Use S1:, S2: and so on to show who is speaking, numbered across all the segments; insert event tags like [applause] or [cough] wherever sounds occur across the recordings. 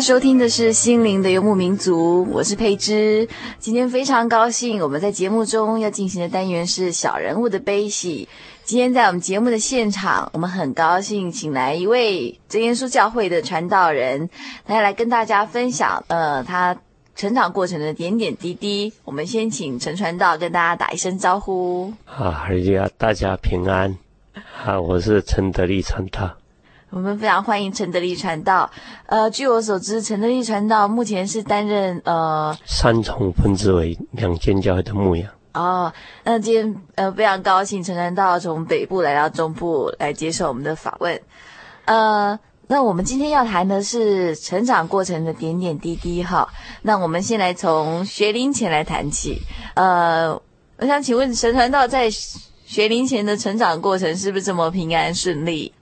S1: 收听的是《心灵的游牧民族》，我是佩芝。今天非常高兴，我们在节目中要进行的单元是小人物的悲喜。今天在我们节目的现场，我们很高兴请来一位真耶稣教会的传道人，他要来跟大家分享呃他成长过程的点点滴滴。我们先请陈传道跟大家打一声招呼。
S2: 啊，大家平安。啊，我是陈德利传道。
S1: 我们非常欢迎陈德利传道。呃，据我所知，陈德利传道目前是担任呃
S2: 三重分支为两间教会的牧养。
S1: 哦，那今天呃非常高兴，陈传道从北部来到中部来接受我们的访问。呃，那我们今天要谈的是成长过程的点点滴滴哈。那我们先来从学龄前来谈起。呃，我想请问陈传道在学龄前的成长过程是不是这么平安顺利？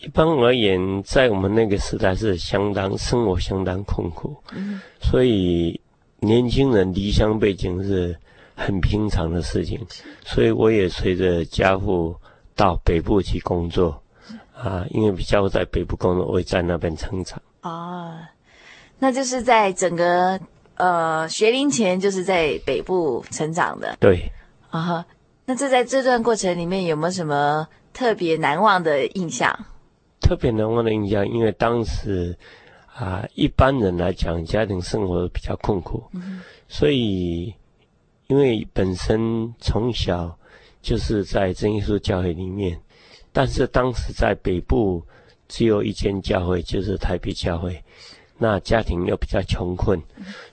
S2: 一般而言，在我们那个时代是相当生活相当困苦，嗯，所以年轻人离乡背井是很平常的事情。所以我也随着家父到北部去工作，啊，因为家父在北部工作，我也在那边成长。
S1: 哦，那就是在整个呃学龄前就是在北部成长的。
S2: 对。
S1: 啊，那这在这段过程里面有没有什么特别难忘的印象？
S2: 特别难忘的印象，因为当时啊，一般人来讲，家庭生活比较困苦，所以因为本身从小就是在真耶稣教会里面，但是当时在北部只有一间教会，就是台北教会，那家庭又比较穷困，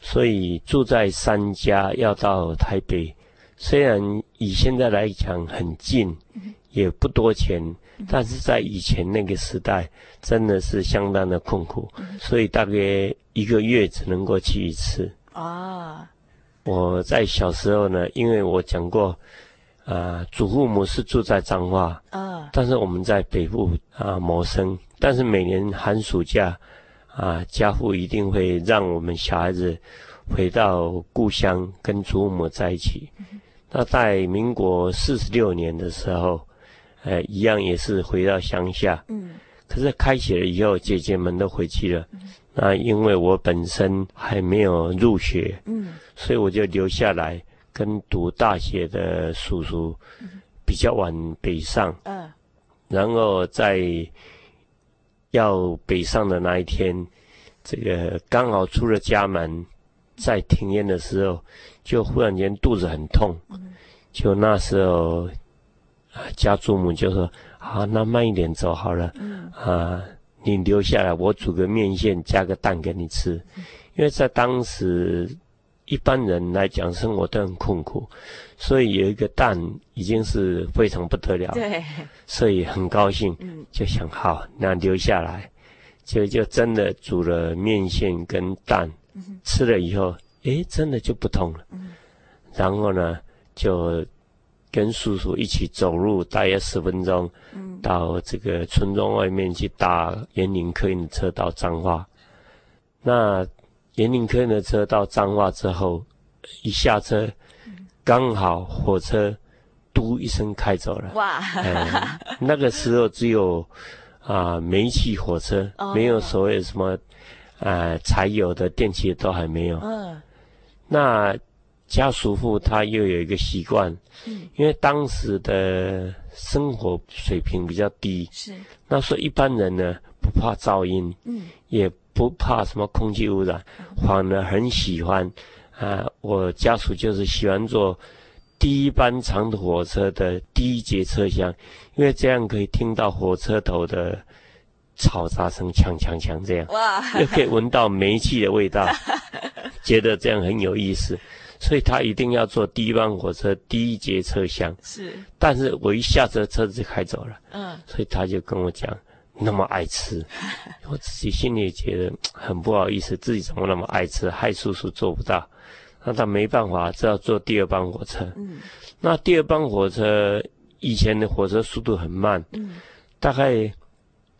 S2: 所以住在三家要到台北，虽然以现在来讲很近，也不多钱。但是在以前那个时代，真的是相当的困苦，所以大概一个月只能够去一次。啊，我在小时候呢，因为我讲过，啊、呃，祖父母是住在彰化，啊，但是我们在北部啊谋生，但是每年寒暑假，啊，家父一定会让我们小孩子回到故乡跟祖父母在一起。那在民国四十六年的时候。呃，一样也是回到乡下。嗯。可是开学了以后，姐姐们都回去了。嗯。那因为我本身还没有入学。嗯。所以我就留下来跟读大学的叔叔，比较晚北上。嗯。然后在要北上的那一天，这个刚好出了家门，在庭院的时候，就忽然间肚子很痛。嗯。就那时候。啊，家祖母就说：“好，那慢一点走好了。嗯、啊，你留下来，我煮个面线，加个蛋给你吃。嗯、因为在当时，一般人来讲，生活都很困苦，所以有一个蛋已经是非常不得了。对，所以很高兴，嗯、就想好，那留下来，就就真的煮了面线跟蛋，嗯、吃了以后，诶，真的就不痛了。嗯、然后呢，就。”跟叔叔一起走路，大约十分钟，到这个村庄外面去搭员林客运的车到彰化。那员林客运的车到彰化之后，一下车，刚好火车嘟一声开走了。
S1: 哇！
S2: 哎、那个时候只有啊、呃、煤气火车，哦、没有所谓什么呃柴油的电器都还没有。嗯。那家叔父他又有一个习惯，嗯，因为当时的生活水平比较低，是。那时候一般人呢不怕噪音，嗯，也不怕什么空气污染，嗯、反而很喜欢。啊，我家属就是喜欢坐第一班长途火车的第一节车厢，因为这样可以听到火车头的嘈杂声，锵锵锵这样，哇，又可以闻到煤气的味道，[laughs] 觉得这样很有意思，所以他一定要坐第一班火车第一节车厢。是，但是我一下车，车子就开走了，嗯，所以他就跟我讲，那么爱吃，[laughs] 我自己心里也觉得很不好意思，自己怎么那么爱吃，害叔叔做不到。那他没办法，只好坐第二班火车。嗯，那第二班火车以前的火车速度很慢，嗯，大概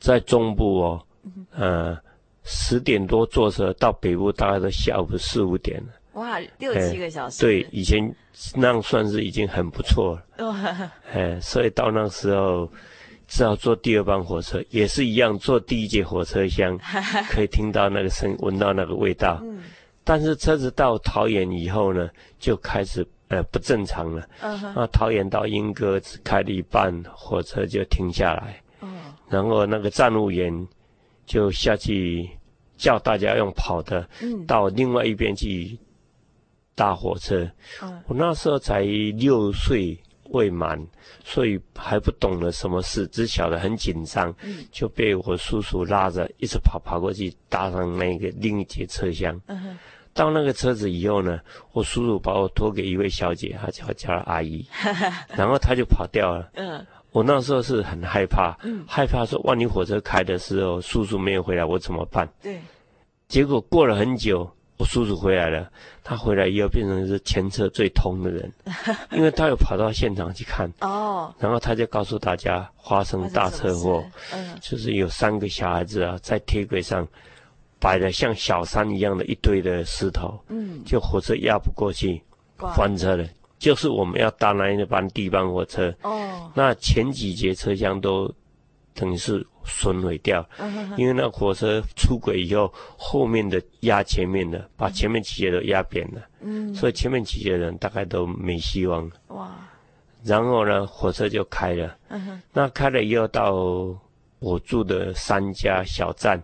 S2: 在中部哦，嗯，呃，十点多坐车到北部，大概都下午四五点了。
S1: 哇，六七个小时。
S2: 对，以前那样算是已经很不错了。哇，[laughs] 哎，所以到那时候只好坐第二班火车，也是一样，坐第一节火车厢，[laughs] 可以听到那个声，闻到那个味道。嗯。但是车子到桃园以后呢，就开始呃不正常了。Uh huh. 那桃园到莺歌只开了一半，火车就停下来。Uh. 然后那个站务员就下去叫大家用跑的，到另外一边去搭火车。Uh. 我那时候才六岁未满，所以还不懂得什么事，只晓得很紧张，就被我叔叔拉着一直跑跑过去，搭上那个另一节车厢。Uh. 到那个车子以后呢，我叔叔把我托给一位小姐，她叫叫阿姨，[laughs] 然后她就跑掉了。嗯，我那时候是很害怕，嗯，害怕说万一火车开的时候叔叔没有回来，我怎么办？对。结果过了很久，我叔叔回来了，他回来以后变成是前车最通的人，[laughs] 因为他有跑到现场去看。哦。然后他就告诉大家发生大车祸，嗯，就是有三个小孩子啊在铁轨上。摆的像小山一样的一堆的石头，嗯，就火车压不过去，翻车了。就是我们要搭那一班第一班火车，哦，那前几节车厢都等于是损毁掉，因为那火车出轨以后，后面的压前面的，把前面几节都压扁了，嗯，所以前面几节人大概都没希望。了。哇，然后呢，火车就开了，嗯哼，那开了以后到我住的三家小站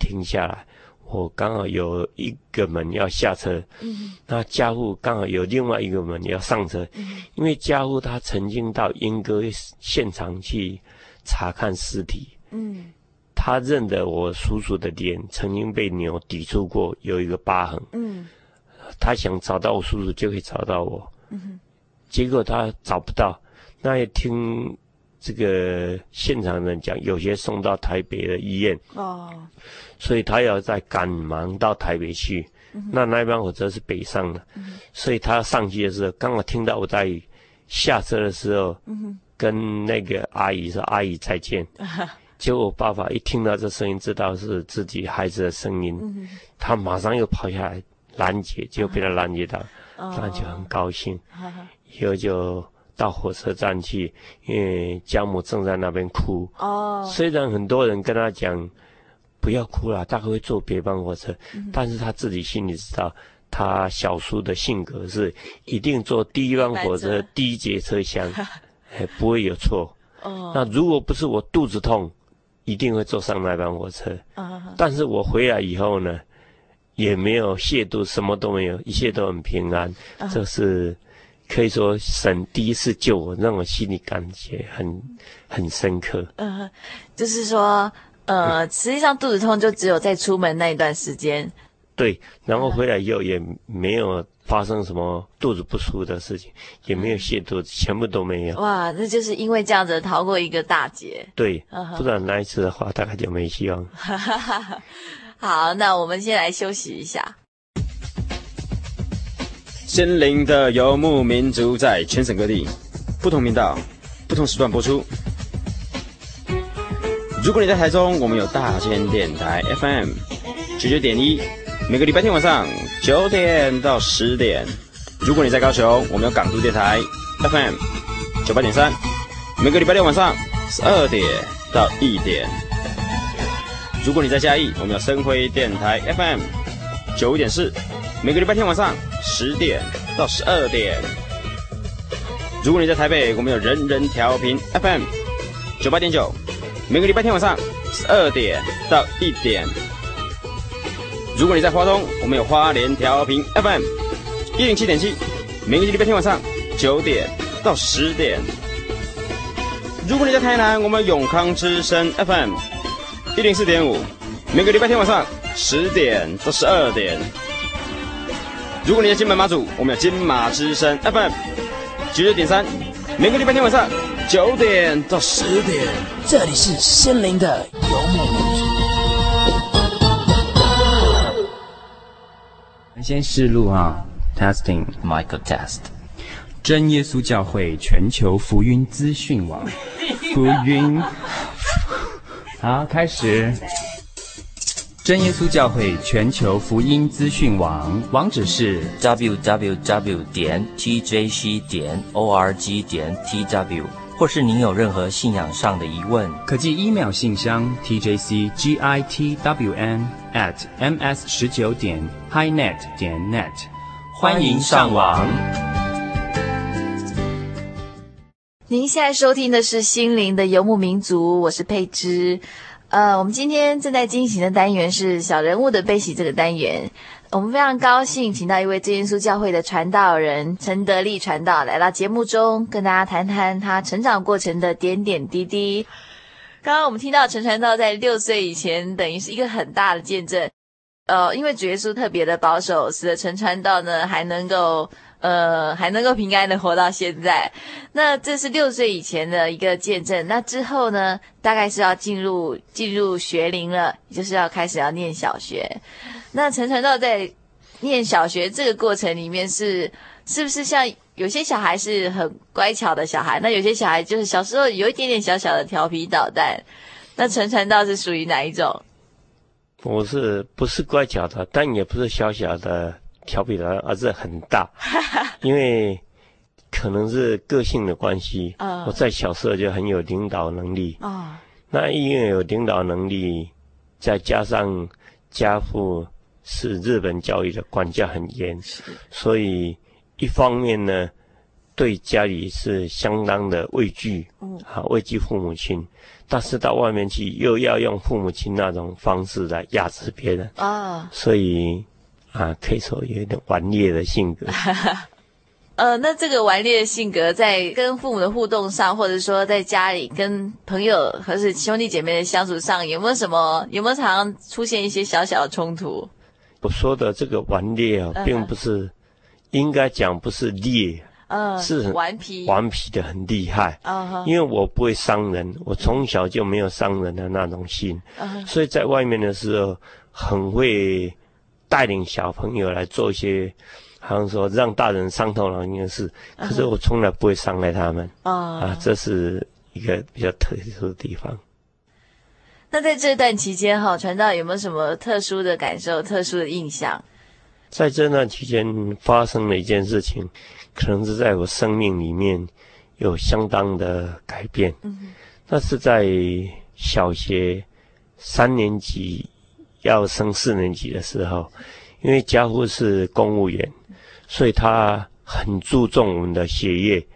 S2: 停下来。我刚好有一个门要下车，嗯，那家父刚好有另外一个门要上车，嗯，因为家父他曾经到英歌现场去查看尸体，嗯，他认得我叔叔的脸曾经被牛抵触过，有一个疤痕，嗯，他想找到我叔叔就可以找到我，嗯，结果他找不到，那也听。这个现场人讲，有些送到台北的医院哦，所以他要再赶忙到台北去。嗯、那那一班火车是北上的，嗯、所以他上去的时候，刚好听到我在下车的时候，嗯、跟那个阿姨说：“阿姨再见。嗯哼”结果我爸爸一听到这声音，知道是自己孩子的声音，嗯、他马上又跑下来拦截，就被他拦截到，那、就很高兴，[laughs] 以后就。到火车站去，因为家母正在那边哭。哦。虽然很多人跟他讲不要哭了，大概会坐别班火车，嗯、但是他自己心里知道，他小叔的性格是一定坐第一班火车第一节车厢，[laughs] 哎，不会有错。哦。那如果不是我肚子痛，一定会坐上那班火车。哦、但是我回来以后呢，也没有亵渎，什么都没有，一切都很平安。这、哦、是。可以说神第一次救我，让我心里感觉很很深刻。嗯、呃，
S1: 就是说，呃，实际上肚子痛就只有在出门那一段时间。
S2: 对，然后回来以后也没有发生什么肚子不舒服的事情，也没有泻肚子，全部都没有。
S1: 哇，那就是因为这样子逃过一个大劫。
S2: 对，不然那一次的话，大概就没希望。[laughs]
S1: 好，那我们先来休息一下。
S3: 心灵的游牧民族在全省各地不同频道、不同时段播出。如果你在台中，我们有大千电台 FM 九九点一，每个礼拜天晚上九点到十点。如果你在高雄，我们有港都电台 FM 九八点三，每个礼拜六晚上十二点到一点。如果你在嘉义，我们有生辉电台 FM 九点四，每个礼拜天晚上十点到十二点。如果你在台北，我们有人人调频 FM 九八点九，每个礼拜天晚上十二点到一点。如果你在花东，我们有花莲调频 FM 一零七点七，每个礼拜天晚上九点到十点。如果你在台南，我们有永康之声 FM。一零四点五，每个礼拜天晚上十点到十二点。如果你是金门马祖，我们有金马之声 FM 九九点三，每个礼拜天晚上九点到十点。
S4: 这里是心灵的游牧民族。
S5: 先试录啊，Testing
S4: Michael Test。
S5: 真耶稣教会全球福音资讯网，福音。[laughs] 好，开始。真耶稣教会全球福音资讯网网址是
S4: www 点 tjc 点 org 点 tw，或是您有任何信仰上的疑问，
S5: 可寄 email 信箱 tjcgitwn at ms 十九点 highnet 点 net，
S4: 欢迎上网。
S1: 您现在收听的是《心灵的游牧民族》，我是佩芝。呃，我们今天正在进行的单元是小人物的悲喜这个单元。我们非常高兴，请到一位真耶稣教会的传道人陈德利传道来到节目中，跟大家谈谈他成长过程的点点滴滴。刚刚我们听到陈传道在六岁以前，等于是一个很大的见证。呃，因为主耶稣特别的保守，使得陈传道呢还能够。呃，还能够平安的活到现在，那这是六岁以前的一个见证。那之后呢，大概是要进入进入学龄了，就是要开始要念小学。那陈传道在念小学这个过程里面是，是是不是像有些小孩是很乖巧的小孩？那有些小孩就是小时候有一点点小小的调皮捣蛋。那陈传道是属于哪一种？
S2: 我是不是乖巧的？但也不是小小的。调皮的，儿子很大，[laughs] 因为可能是个性的关系。我在小时候就很有领导能力。那因为有领导能力，再加上家父是日本教育的，管教很严，所以一方面呢，对家里是相当的畏惧，啊，畏惧父母亲。但是到外面去，又要用父母亲那种方式来压制别人啊。所以。啊，可以说有一点顽劣的性格。[laughs]
S1: 呃，那这个顽劣的性格，在跟父母的互动上，或者说在家里跟朋友或是兄弟姐妹的相处上，有没有什么？有没有常常出现一些小小的冲突？
S2: 我说的这个顽劣啊，并不是，uh. 应该讲不是劣，嗯、uh，huh. 是很顽皮，顽皮的很厉害。嗯、uh huh. 因为我不会伤人，我从小就没有伤人的那种心，uh. 所以在外面的时候很会。带领小朋友来做一些，好像说让大人伤透脑筋的事，可是我从来不会伤害他们。Uh huh. 啊，这是一个比较特殊的地方。
S1: 那在这段期间，哈，传道有没有什么特殊的感受、特殊的印象？
S2: 在这段期间发生了一件事情，可能是在我生命里面有相当的改变。嗯、uh，huh. 那是在小学三年级。要升四年级的时候，因为家父是公务员，所以他很注重我们的学业。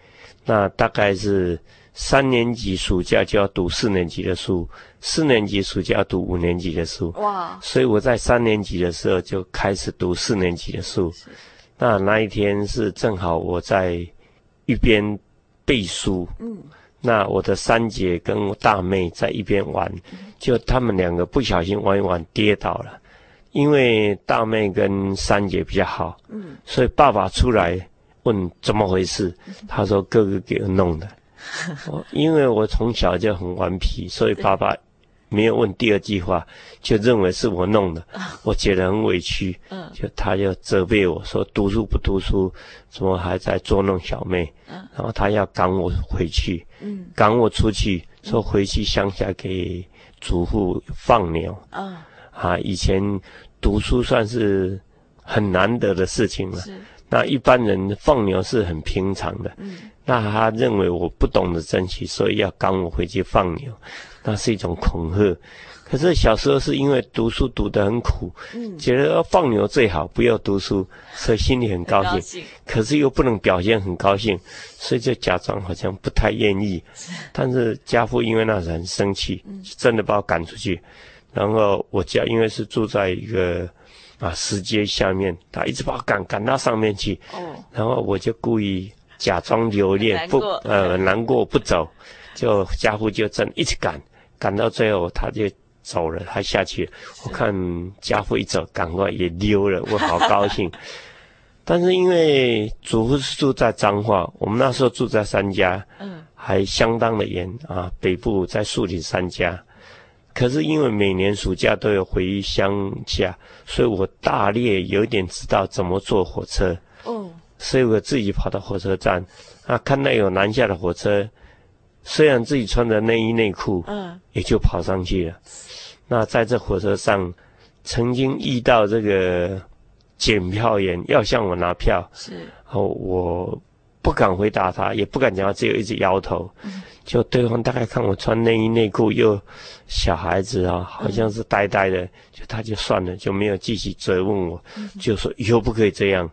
S2: 那大概是三年级暑假就要读四年级的书，四年级暑假要读五年级的书。哇！所以我在三年级的时候就开始读四年级的书。那那一天是正好我在一边背书。嗯。那我的三姐跟大妹在一边玩，就他们两个不小心玩一玩跌倒了，因为大妹跟三姐比较好，所以爸爸出来问怎么回事，他说哥哥给我弄的，因为我从小就很顽皮，所以爸爸。没有问第二句话，就认为是我弄的，我觉得很委屈，就他就责备我说读书不读书，怎么还在捉弄小妹，然后他要赶我回去，赶我出去，说回去乡下给祖父放牛，啊，以前读书算是很难得的事情了，那一般人放牛是很平常的，那他认为我不懂得珍惜，所以要赶我回去放牛，那是一种恐吓。可是小时候是因为读书读得很苦，嗯，觉得要放牛最好，不要读书，所以心里很高兴。高兴可是又不能表现很高兴，所以就假装好像不太愿意。[laughs] 但是家父因为那时很生气，真的把我赶出去。然后我家因为是住在一个啊石阶下面，他一直把我赶赶到上面去。哦。然后我就故意假装留恋，不呃难过不走，就家父就真一直赶，赶到最后他就。走了，他下去。我看家父一走，赶快也溜了，我好高兴。[laughs] 但是因为祖父是住在彰化，我们那时候住在三家，嗯，还相当的远啊。北部在树林三家，可是因为每年暑假都有回乡下，所以我大略有点知道怎么坐火车。哦，所以我自己跑到火车站，啊，看到有南下的火车，虽然自己穿着内衣内裤，嗯，也就跑上去了。那在这火车上，曾经遇到这个检票员要向我拿票，是，然后我不敢回答他，也不敢讲话，只有一直摇头。嗯、就对方大概看我穿内衣内裤，又小孩子啊，好像是呆呆的，嗯、就他就算了，就没有继续追问我，嗯、就说以后不可以这样。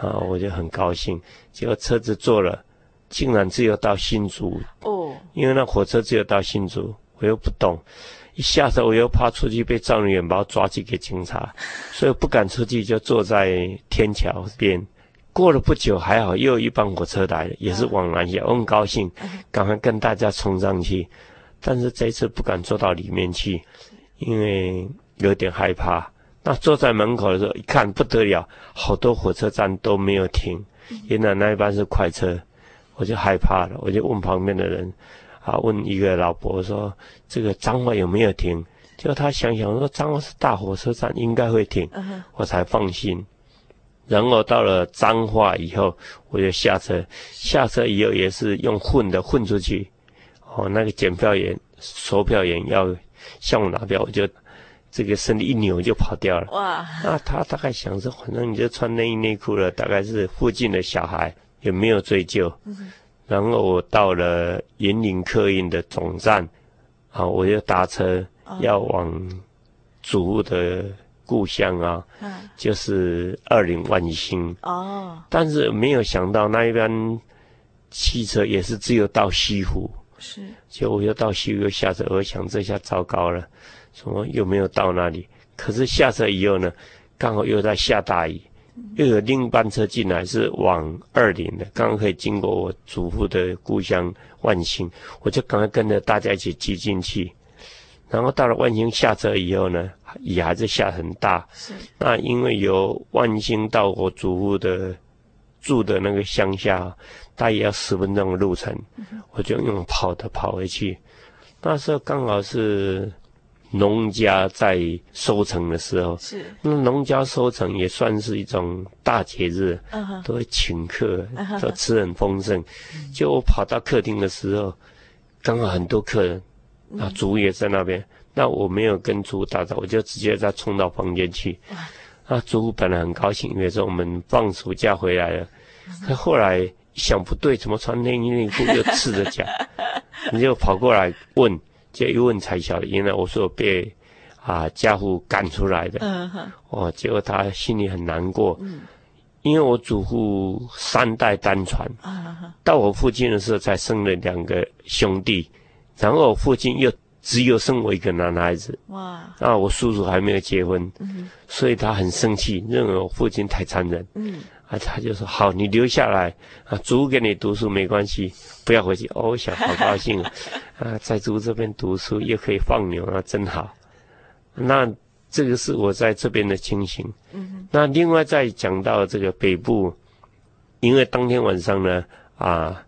S2: 啊，我就很高兴。结果车子坐了，竟然只有到新竹哦，因为那火车只有到新竹，我又不懂。一下车，我又怕出去被站务员把我抓去给警察，[laughs] 所以不敢出去，就坐在天桥边。过了不久，还好又有一班火车来了，也是往南下，我很高兴，赶快跟大家冲上去。但是这次不敢坐到里面去，因为有点害怕。那坐在门口的时候，一看不得了，好多火车站都没有停，原来那一班是快车，我就害怕了，我就问旁边的人。啊，问一个老伯说：“这个彰化有没有停？”就他想想说：“彰化是大火车站，应该会停。Uh huh. ”我才放心。然后到了彰化以后，我就下车。下车以后也是用混的混出去。哦，那个检票员、售票员要向我拿票，我就这个身体一扭就跑掉了。哇！那他大概想说，反正你就穿内衣内裤了，大概是附近的小孩，也没有追究。Uh huh. 然后我到了云林客运的总站，啊，我就搭车要往祖父的故乡啊，嗯、就是二林万兴。哦，但是没有想到那一班汽车也是只有到西湖，是，结果我又到西湖又下车，我想这下糟糕了，什么又没有到那里？可是下车以后呢，刚好又在下大雨。又有另一班车进来，是往二林的，刚刚可以经过我祖父的故乡万兴，我就赶快跟着大家一起挤进去。然后到了万兴下车以后呢，雨还是下很大。那因为由万兴到我祖父的住的那个乡下，大约要十分钟的路程，我就用跑的跑回去。那时候刚好是。农家在收成的时候，是那农家收成也算是一种大节日，uh huh. 都会请客，都吃很丰盛。Uh huh. 就我跑到客厅的时候，刚好很多客人，啊，主也在那边。Uh. 那我没有跟主打招呼，我就直接再冲到房间去。Uh. 啊，祖本来很高兴，因为说我们放暑假回来了。可、uh. 后来想不对，怎么穿内衣内裤又赤着脚？[laughs] 你就跑过来问。就一问才晓得，原来我说我被啊家父赶出来的。嗯哼。哦，结果他心里很难过。嗯。因为我祖父三代单传。到我父亲的时候才生了两个兄弟，然后我父亲又只有生我一个男孩子。哇。那我叔叔还没有结婚。嗯。所以他很生气，认为我父亲太残忍。嗯。啊，他就说：“好，你留下来啊，祖给你读书没关系，不要回去。”哦，想好高兴啊，[laughs] 啊在祖这边读书又可以放牛，啊真好。那这个是我在这边的情形。嗯。那另外再讲到这个北部，因为当天晚上呢，啊，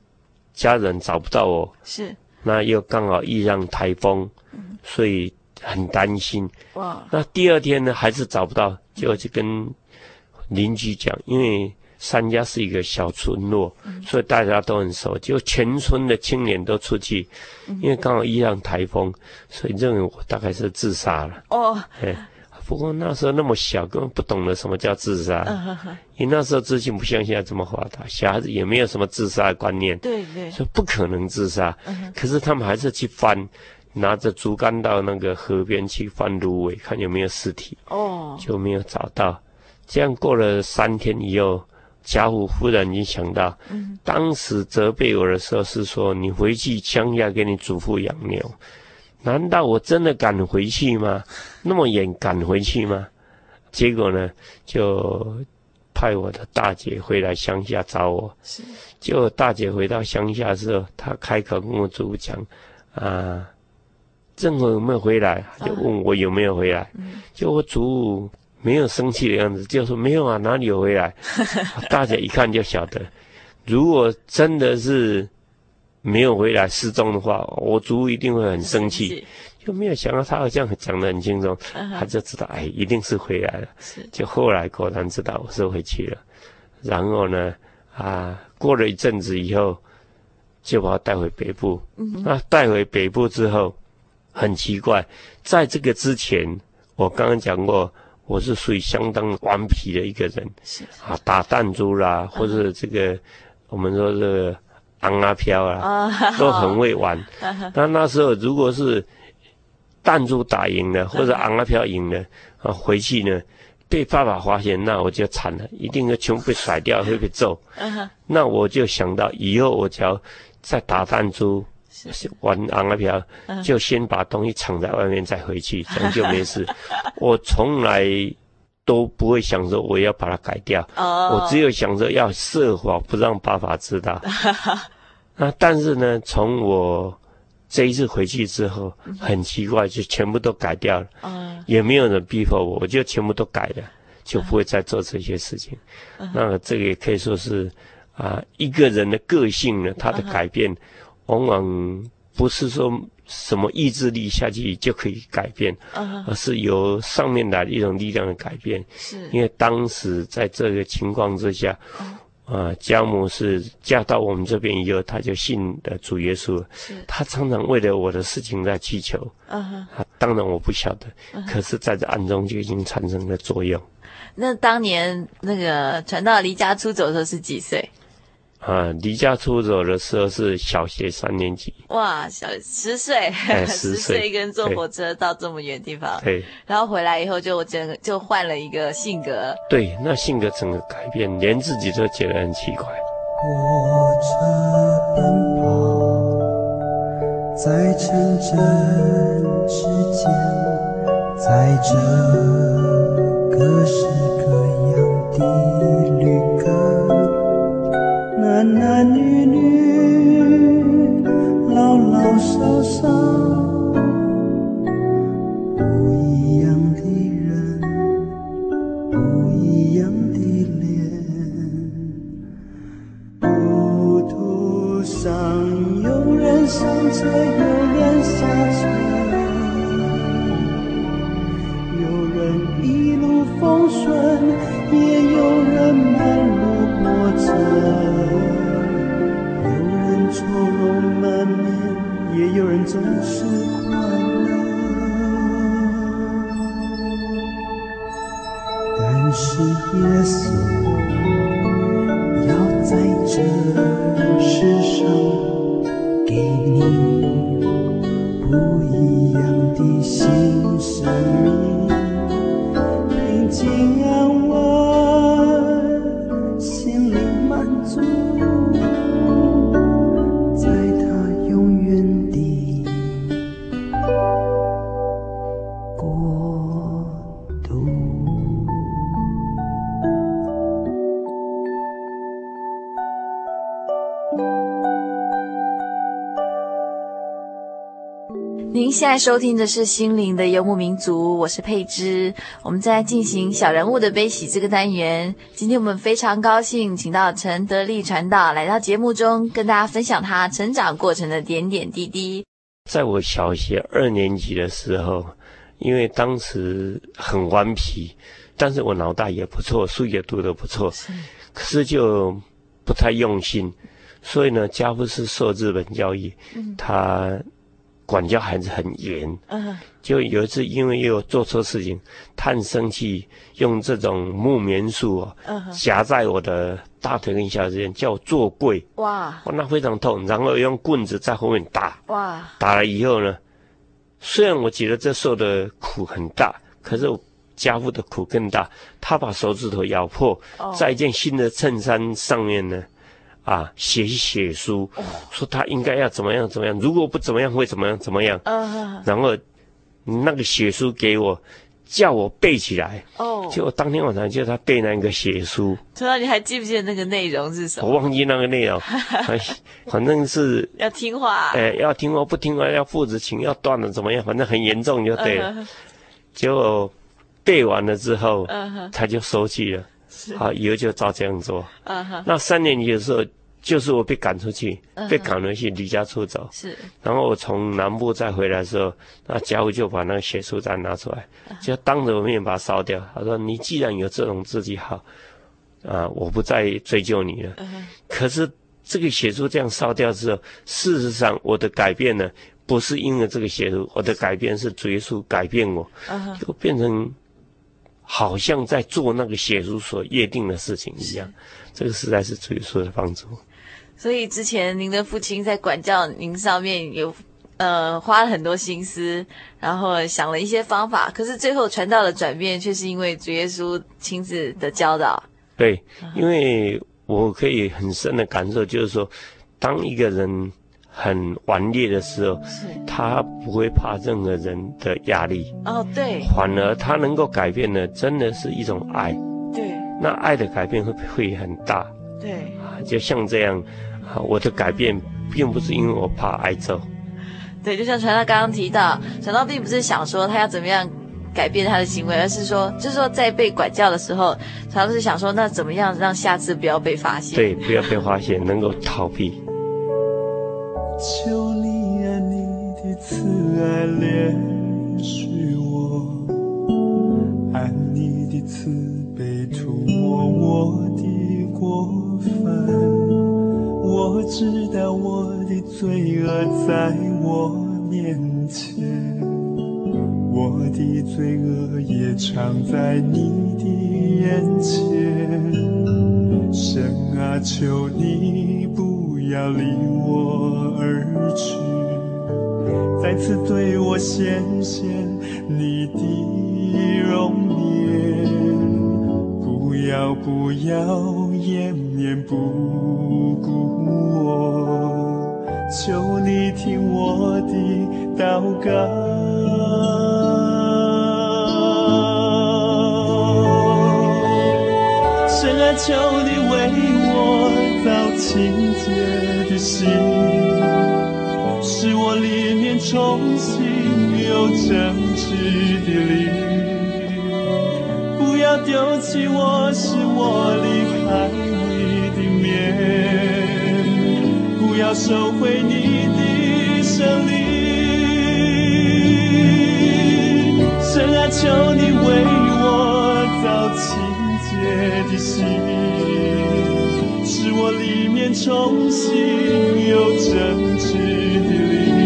S2: 家人找不到我，是，那又刚好遇上台风，嗯，所以很担心。哇。那第二天呢，还是找不到，就去跟。邻居讲，因为三家是一个小村落，嗯、所以大家都很熟，就全村的青年都出去，因为刚好遇上台风，所以认为我大概是自杀了。哦，哎，不过那时候那么小，根本不懂得什么叫自杀。因为那时候资讯不像现在这么发达，小孩子也没有什么自杀的观念。
S1: 对对，
S2: 说不可能自杀。可是他们还是去翻，拿着竹竿到那个河边去翻芦苇，看有没有尸体。哦，就没有找到。这样过了三天以后，家父忽然间想到，当时责备我的时候是说：“你回去乡下给你祖父养牛。”难道我真的敢回去吗？那么远敢回去吗？结果呢，就派我的大姐回来乡下找我。是。结果大姐回到乡下之后，她开口跟我祖父讲：“啊，正和有没有回来？”就问我有没有回来。就我祖父没有生气的样子，就说：“没有啊，哪里有回来？” [laughs] 大家一看就晓得，如果真的是。没有回来失踪的话，我祖一定会很生气，就没有想到他好像讲得很轻松，他就知道哎，一定是回来了。就后来果然知道我是回去了，然后呢，啊，过了一阵子以后，就把他带回北部。那带回北部之后，很奇怪，在这个之前，我刚刚讲过，我是属于相当顽皮的一个人，啊，打弹珠啦，或者这个我们说这个。昂啊飘啊，都很会玩。[laughs] 那那时候如果是弹珠打赢了，或者昂啊飘赢了，啊回去呢被爸爸发现，那我就惨了，一定会全部被甩掉，[laughs] 会被揍。那我就想到以后我只要再打弹珠、玩昂啊飘，就先把东西藏在外面再回去，[laughs] 这样就没事。我从来都不会想说我要把它改掉，oh. 我只有想着要设法不让爸爸知道。[laughs] 那但是呢，从我这一次回去之后，很奇怪，就全部都改掉了，oh. 也没有人逼迫我，我就全部都改了，就不会再做这些事情。Oh. 那这个也可以说是啊，一个人的个性呢，他的改变往往不是说。什么意志力下去就可以改变，uh. 而是由上面来的一种力量的改变。是，因为当时在这个情况之下，啊、uh 家母是嫁到我们这边以后，他就信的主耶稣。是，他常常为了我的事情在祈求。啊哈、uh，huh. 当然我不晓得，uh huh. 可是在这暗中就已经产生了作用。
S1: 那当年那个传道离家出走的时候是几岁？
S2: 啊，离家出走的时候是小学三年级。
S1: 哇，小十岁，哎、[laughs] 十岁一个人坐火车到这么远的地方。
S2: 对。
S1: 然后回来以后就整个就换了一个性格。
S2: 对，那性格整个改变，连自己都觉得很奇怪。
S6: 火车奔跑在城镇之间，载着各多少伤不一样的人不一样的脸路途上有人向前也有人总是快乐。但是耶稣要在这世上
S1: 给现在收听的是《心灵的游牧民族》，我是佩芝。我们在进行小人物的悲喜这个单元。今天我们非常高兴，请到陈德利传道来到节目中，跟大家分享他成长过程的点点滴滴。
S2: 在我小学二年级的时候，因为当时很顽皮，但是我脑袋也不错，书也读得不错，是可是就不太用心，所以呢，家父是受日本教育，嗯、他。管教孩子很严。
S1: 嗯，
S2: 就有一次因为又做错事情，他很生气，用这种木棉树啊，夹在我的大腿跟小腿之间，叫我坐跪。
S1: 哇，
S2: 那非常痛，然后用棍子在后面打。
S1: 哇，
S2: 打了以后呢，虽然我觉得这受的苦很大，可是我家父的苦更大。他把手指头咬破，在一件新的衬衫上面呢。啊，写写书，说他应该要怎么样怎么样，如果不怎么样会怎么样怎么样。嗯，然后那个写书给我，叫我背起来。哦，结果当天晚上叫他背那个写书。
S1: 陈导，你还记不记得那个内容是什么？
S2: 我忘记那个内容，[laughs] 反正是
S1: 要听话。
S2: 哎，要听话，不听话要父子情要断了，怎么样？反正很严重就对了。结果背完了之后，他就收起了。好，以后就照这样做。啊哈那三年级的时候。就是我被赶出去，被赶回去，离家出走。是，然后我从南部再回来的时候，那家父就把那个血书单拿出来，就当着我面把它烧掉。他说：“你既然有这种自己好，啊，我不再追究你了。”可是这个血书这样烧掉之后，事实上我的改变呢，不是因为这个血书，我的改变是主耶稣改变我，就变成好像在做那个血书所约定的事情一样。这个实在是主耶稣的帮助。
S1: 所以之前您的父亲在管教您上面有，呃，花了很多心思，然后想了一些方法，可是最后传道的转变却是因为主耶稣亲自的教导。
S2: 对，因为我可以很深的感受，就是说，当一个人很顽劣的时候，是他不会怕任何人的压力。
S1: 哦，对，
S2: 反而他能够改变的，真的是一种爱。
S1: 对，
S2: 那爱的改变会会很大。
S1: 对，
S2: 啊，就像这样。我的改变并不是因为我怕挨揍，[laughs]
S1: 对，就像传道刚刚提到，传道并不是想说他要怎么样改变他的行为，而是说，就是说在被管教的时候，传道是想说，那怎么样让下次不要被发现？
S2: 对，不要被发现，能够逃避。
S7: 求你啊，你的慈爱怜恤我，按你的慈悲涂抹我的过犯。我知道我的罪恶在我面前，我的罪恶也藏在你的眼前。神啊，求你不要离我而去，再次对我显现你的容颜，不要不要延绵不顾。我求你听我的祷告，神啊，求清洁的心，使我里面重新有正直的灵。不要丢弃我，使我离开你的面。不要收回你的圣灵，神啊，求你为我造清洁的心，重新又真挚的你。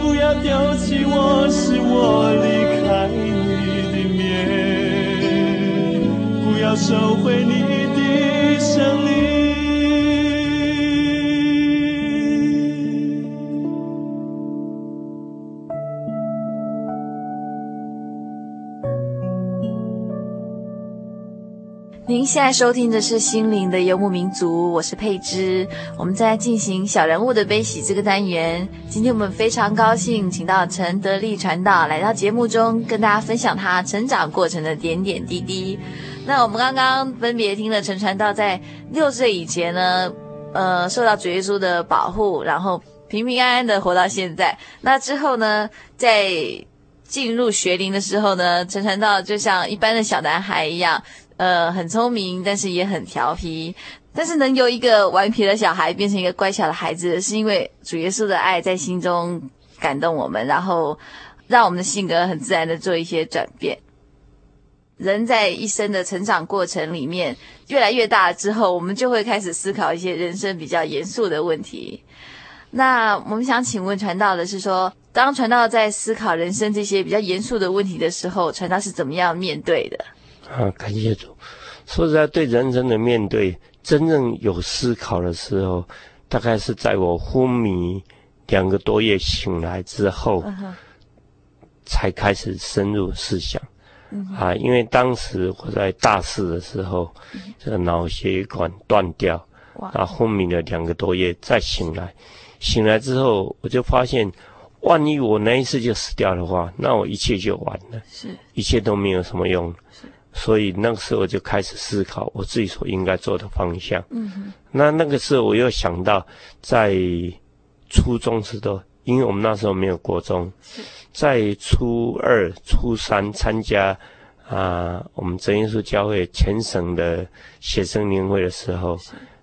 S7: 不要丢弃我，是我离开你的面。不要收回你
S1: 现在收听的是《心灵的游牧民族》，我是佩芝。我们在进行小人物的悲喜这个单元。今天我们非常高兴，请到陈德利传道来到节目中，跟大家分享他成长过程的点点滴滴。那我们刚刚分别听了陈传道在六岁以前呢，呃，受到主耶稣的保护，然后平平安安的活到现在。那之后呢，在进入学龄的时候呢，陈传道就像一般的小男孩一样。呃，很聪明，但是也很调皮。但是能由一个顽皮的小孩变成一个乖巧的孩子，是因为主耶稣的爱在心中感动我们，然后让我们的性格很自然的做一些转变。人在一生的成长过程里面，越来越大之后，我们就会开始思考一些人生比较严肃的问题。那我们想请问传道的是说，当传道在思考人生这些比较严肃的问题的时候，传道是怎么样面对的？
S2: 啊，感谢主。说实在，对人生的面对，真正有思考的时候，大概是在我昏迷两个多月醒来之后，才开始深入思想。啊，因为当时我在大四的时候，这个脑血管断掉，啊，昏迷了两个多月，再醒来，醒来之后，我就发现，万一我那一次就死掉的话，那我一切就完了，是，一切都没有什么用。所以那个时候我就开始思考我自己所应该做的方向。嗯。那那个时候我又想到，在初中时候，因为我们那时候没有国中，在初二、初三参加啊我们真耶稣教会全省的学生年会的时候，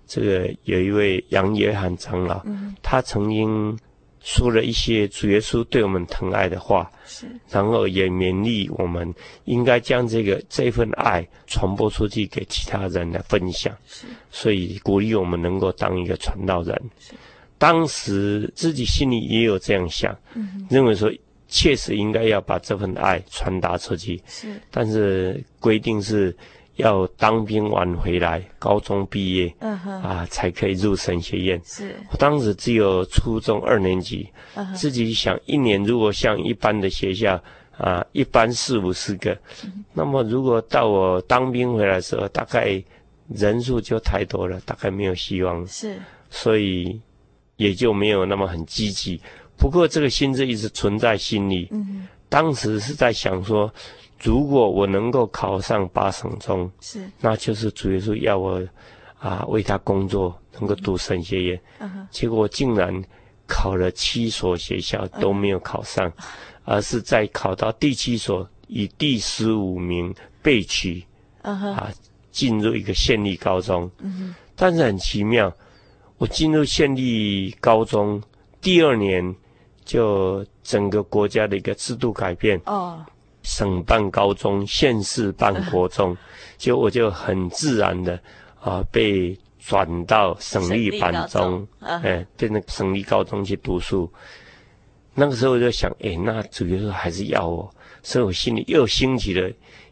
S2: 这个有一位杨约翰长老，他曾经。说了一些主耶稣对我们疼爱的话，是，然后也勉励我们应该将这个这份爱传播出去给其他人来分享，是，所以鼓励我们能够当一个传道人。是，当时自己心里也有这样想，嗯，认为说确实应该要把这份爱传达出去，是，但是规定是。要当兵完回来，高中毕业，嗯哼，啊，才可以入神学院。是，我当时只有初中二年级，嗯，自己想一年如果像一般的学校，啊，一般四五十个，嗯，那么如果到我当兵回来的时候，大概人数就太多了，大概没有希望。是，所以也就没有那么很积极。不过这个心志一直存在心里。当时是在想说。如果我能够考上八省中，是，那就是主耶稣要我啊为他工作，能够读神学院。嗯、结果我竟然考了七所学校都没有考上，嗯、而是在考到第七所以第十五名被取，嗯、啊进入一个县立高中。嗯、但是很奇妙，我进入县立高中第二年，就整个国家的一个制度改变。哦。省办高中，县市办国中，[laughs] 就我就很自然的啊被转到省立办中，哎，变成省立高中去读书。那个时候我就想，哎，那主要是还是要我，所以我心里又兴起了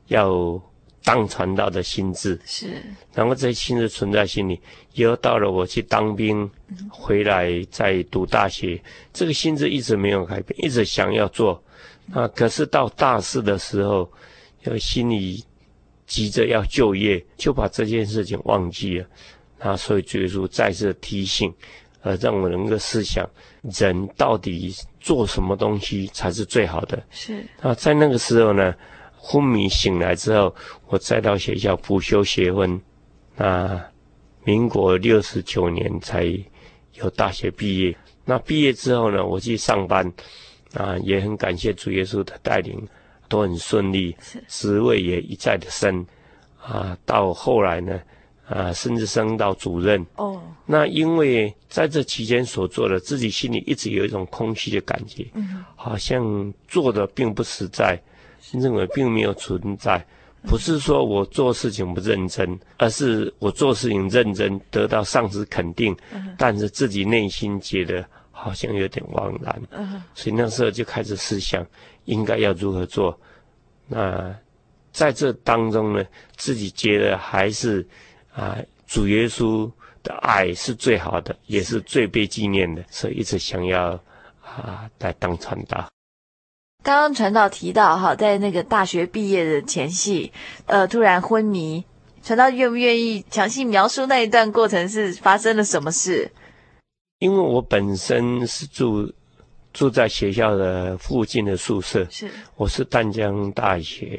S2: 要当传道的心智。是，然后这些心志存在心里，以后到了我去当兵，回来再读大学，这个心智一直没有改变，一直想要做。啊！可是到大四的时候，要心里急着要就业，就把这件事情忘记了。啊，所以主耶稣再次提醒，呃，让我能够思想，人到底做什么东西才是最好的。是。啊，在那个时候呢，昏迷醒来之后，我再到学校补修学分。那民国六十九年才有大学毕业。那毕业之后呢，我去上班。啊，也很感谢主耶稣的带领，都很顺利，职位也一再的升，啊，到后来呢，啊，甚至升到主任。哦，那因为在这期间所做的，自己心里一直有一种空虚的感觉，嗯，好像做的并不实在，认为并没有存在，不是说我做事情不认真，而是我做事情认真，得到上司肯定，但是自己内心觉得。好像有点茫然，所以那时候就开始思想应该要如何做。那在这当中呢，自己觉得还是啊，主耶稣的爱是最好的，也是最被纪念的，所以一直想要啊来当传道。
S1: 刚刚传道提到哈，在那个大学毕业的前夕，呃，突然昏迷，传道愿不愿意详细描述那一段过程是发生了什么事？
S2: 因为我本身是住住在学校的附近的宿舍，是，我是淡江大学，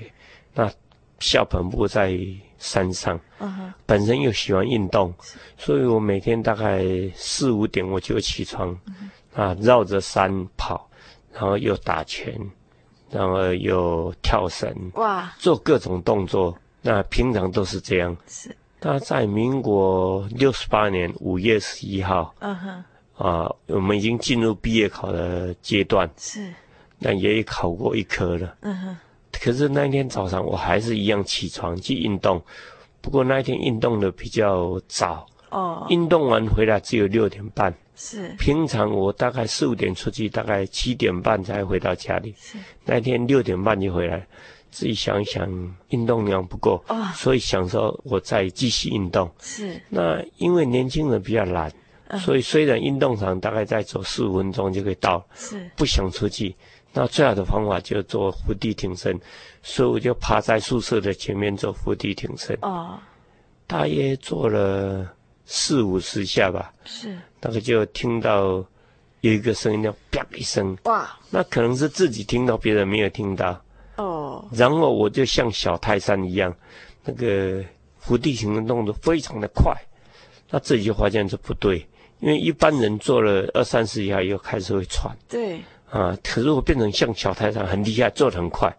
S2: 那校本部在山上，嗯哼，本身又喜欢运动，所以我每天大概四五点我就起床，嗯、啊，绕着山跑，然后又打拳，然后又跳绳，哇，做各种动作，那平常都是这样，是。那在民国六十八年五月十一号，嗯哼。啊，我们已经进入毕业考的阶段，是，那也考过一科了。嗯哼。可是那一天早上，我还是一样起床去运动，不过那一天运动的比较早，
S1: 哦，
S2: 运动完回来只有六点半。
S1: 是。
S2: 平常我大概四五点出去，大概七点半才回到家里。
S1: 是。
S2: 那天六点半就回来，自己想一想，运动量不够，
S1: 哦，
S2: 所以想说我再继续运动。
S1: 是。
S2: 那因为年轻人比较懒，嗯、所以虽然运动场大概再走四五分钟就可以到，
S1: 是。不
S2: 想出去，那最好的方法就做伏地挺身，所以我就趴在宿舍的前面做伏地挺身。
S1: 哦。
S2: 大约做了四五十下吧，
S1: 是，
S2: 那个就听到有一个声音，叫啪一声，
S1: 哇，
S2: 那可能是自己听到，别人没有听到，
S1: 哦，
S2: 然后我就像小泰山一样，那个伏地挺身动作非常的快，那自己就发现这不对，因为一般人做了二三十下又开始会喘，
S1: 对，
S2: 啊，可如果变成像小泰山很厉害，做的很快，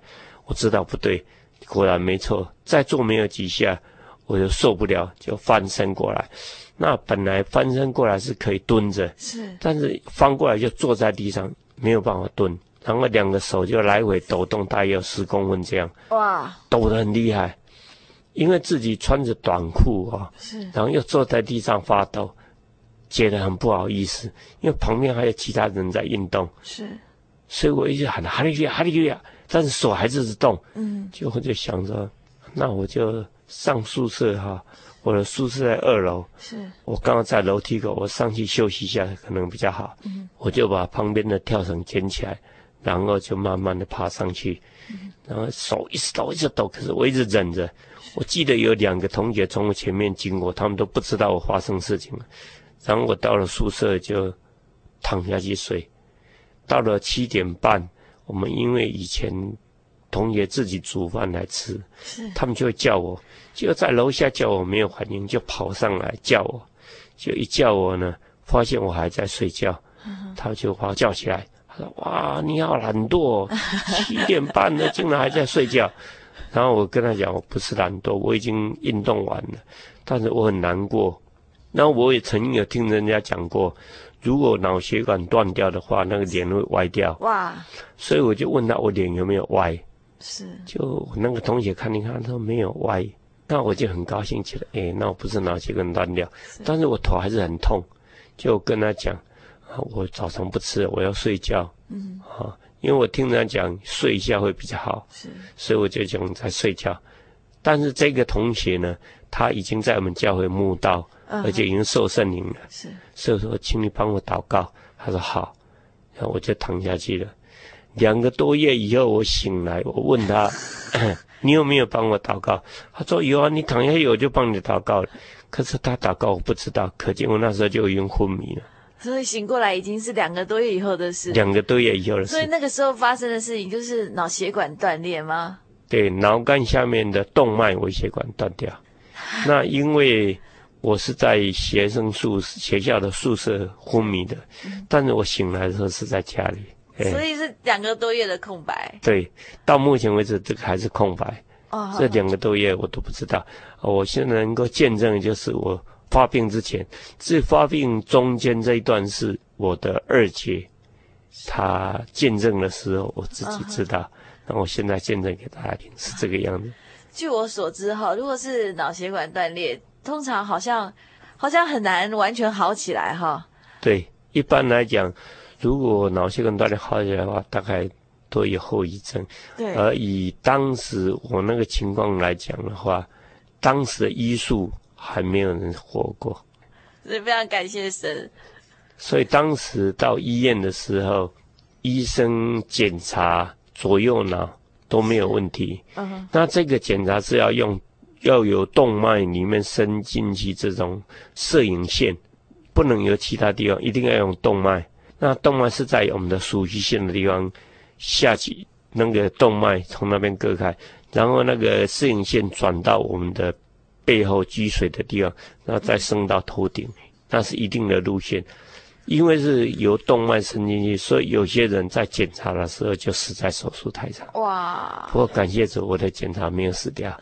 S2: 我知道不对，果然没错，再做没有几下。我就受不了，就翻身过来。那本来翻身过来是可以蹲着，
S1: 是，
S2: 但是翻过来就坐在地上，没有办法蹲。然后两个手就来回抖动，大约有十公分这样。
S1: 哇，
S2: 抖得很厉害，因为自己穿着短裤啊，
S1: 是，
S2: 然后又坐在地上发抖，觉得很不好意思，因为旁边还有其他人在运动，
S1: 是，
S2: 所以我一直喊哈利路亚，哈利路亚，但是手还是是动，
S1: 嗯，
S2: 就我就想着，那我就。上宿舍哈，我的宿舍在二楼。
S1: 是，
S2: 我刚刚在楼梯口，我上去休息一下可能比较好。
S1: 嗯，
S2: 我就把旁边的跳绳捡起来，然后就慢慢的爬上去。嗯，然后手一直抖，一直抖，可是我一直忍着。我记得有两个同学从我前面经过，他们都不知道我发生事情了。然后我到了宿舍就躺下去睡。到了七点半，我们因为以前。同学自己煮饭来吃，
S1: 是
S2: 他们就会叫我，就在楼下叫我没有反应，就跑上来叫我，就一叫我呢，发现我还在睡觉，嗯、他就把我叫起来，他说：“哇，你好懒惰，七 [laughs] 点半了，竟然还在睡觉。”然后我跟他讲：“我不是懒惰，我已经运动完了，但是我很难过。”然后我也曾经有听人家讲过，如果脑血管断掉的话，那个脸会歪掉。
S1: 哇！
S2: 所以我就问他，我脸有没有歪？
S1: 是，
S2: 就那个同学看一看，他说没有歪，那我就很高兴起来。哎，那我不是脑血管断掉，但是我头还是很痛，就跟他讲，啊，我早上不吃了，我要睡觉。
S1: 嗯，
S2: 啊，因为我听人家讲睡一下会比较好，
S1: 是，
S2: 所以我就讲在睡觉。但是这个同学呢，他已经在我们教会慕道，而且已经受圣灵了。
S1: 是，
S2: 所以说，请你帮我祷告。他说好，然后我就躺下去了。两个多月以后，我醒来，我问他：[laughs] “你有没有帮我祷告？”他说：“有啊，你躺下去我就帮你祷告了。”可是他祷告我不知道，可见我那时候就已经昏迷了。
S1: 所以醒过来已经是两个多月以后的事。
S2: 两个多月以后的事。
S1: 所以那个时候发生的事情就是脑血管断裂吗？
S2: 对，脑干下面的动脉微血管断掉。那因为我是在学生宿学校的宿舍昏迷的，但是我醒来的时候是在家里。
S1: 所以是两个多月的空白。
S2: 对，到目前为止这个还是空白。
S1: 哦，
S2: 这两个多月我都不知道。我现在能够见证的就是我发病之前，这发病中间这一段是我的二姐，她见证的时候我自己知道。那我现在见证给大家听，是这个样子。
S1: 据我所知，哈，如果是脑血管断裂，通常好像好像很难完全好起来，哈。
S2: 对，一般来讲。如果脑血管断裂好起来的话，大概都有后遗症。
S1: 对。
S2: 而以当时我那个情况来讲的话，当时的医术还没有人活过。
S1: 所以非常感谢神。
S2: 所以当时到医院的时候，医生检查左右脑都没有问题。
S1: 嗯哼。
S2: 那这个检查是要用要有动脉里面伸进去这种摄影线，不能有其他地方，一定要用动脉。那动脉是在我们的属须线的地方下去，那个动脉从那边割开，然后那个摄影线转到我们的背后积水的地方，然后再升到头顶，那是一定的路线。因为是由动脉伸进去，所以有些人在检查的时候就死在手术台上。
S1: 哇！
S2: 不过感谢主，我的检查没有死掉。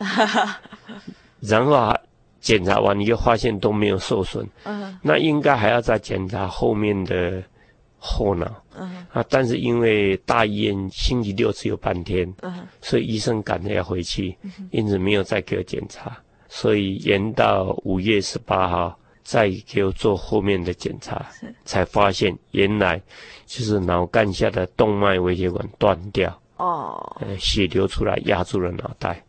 S2: [laughs] 然后啊，检查完你就发现都没有受损。
S1: 嗯。
S2: 那应该还要再检查后面的。后脑，
S1: 嗯
S2: 啊，但是因为大医院星期六只有半天，
S1: 嗯，
S2: 所以医生赶着要回去，
S1: 嗯，
S2: 因此没有再给我检查，所以延到五月十八号再给我做后面的检查，才发现原来就是脑干下的动脉微血管断掉，哦，呃，血流出来压住了脑袋。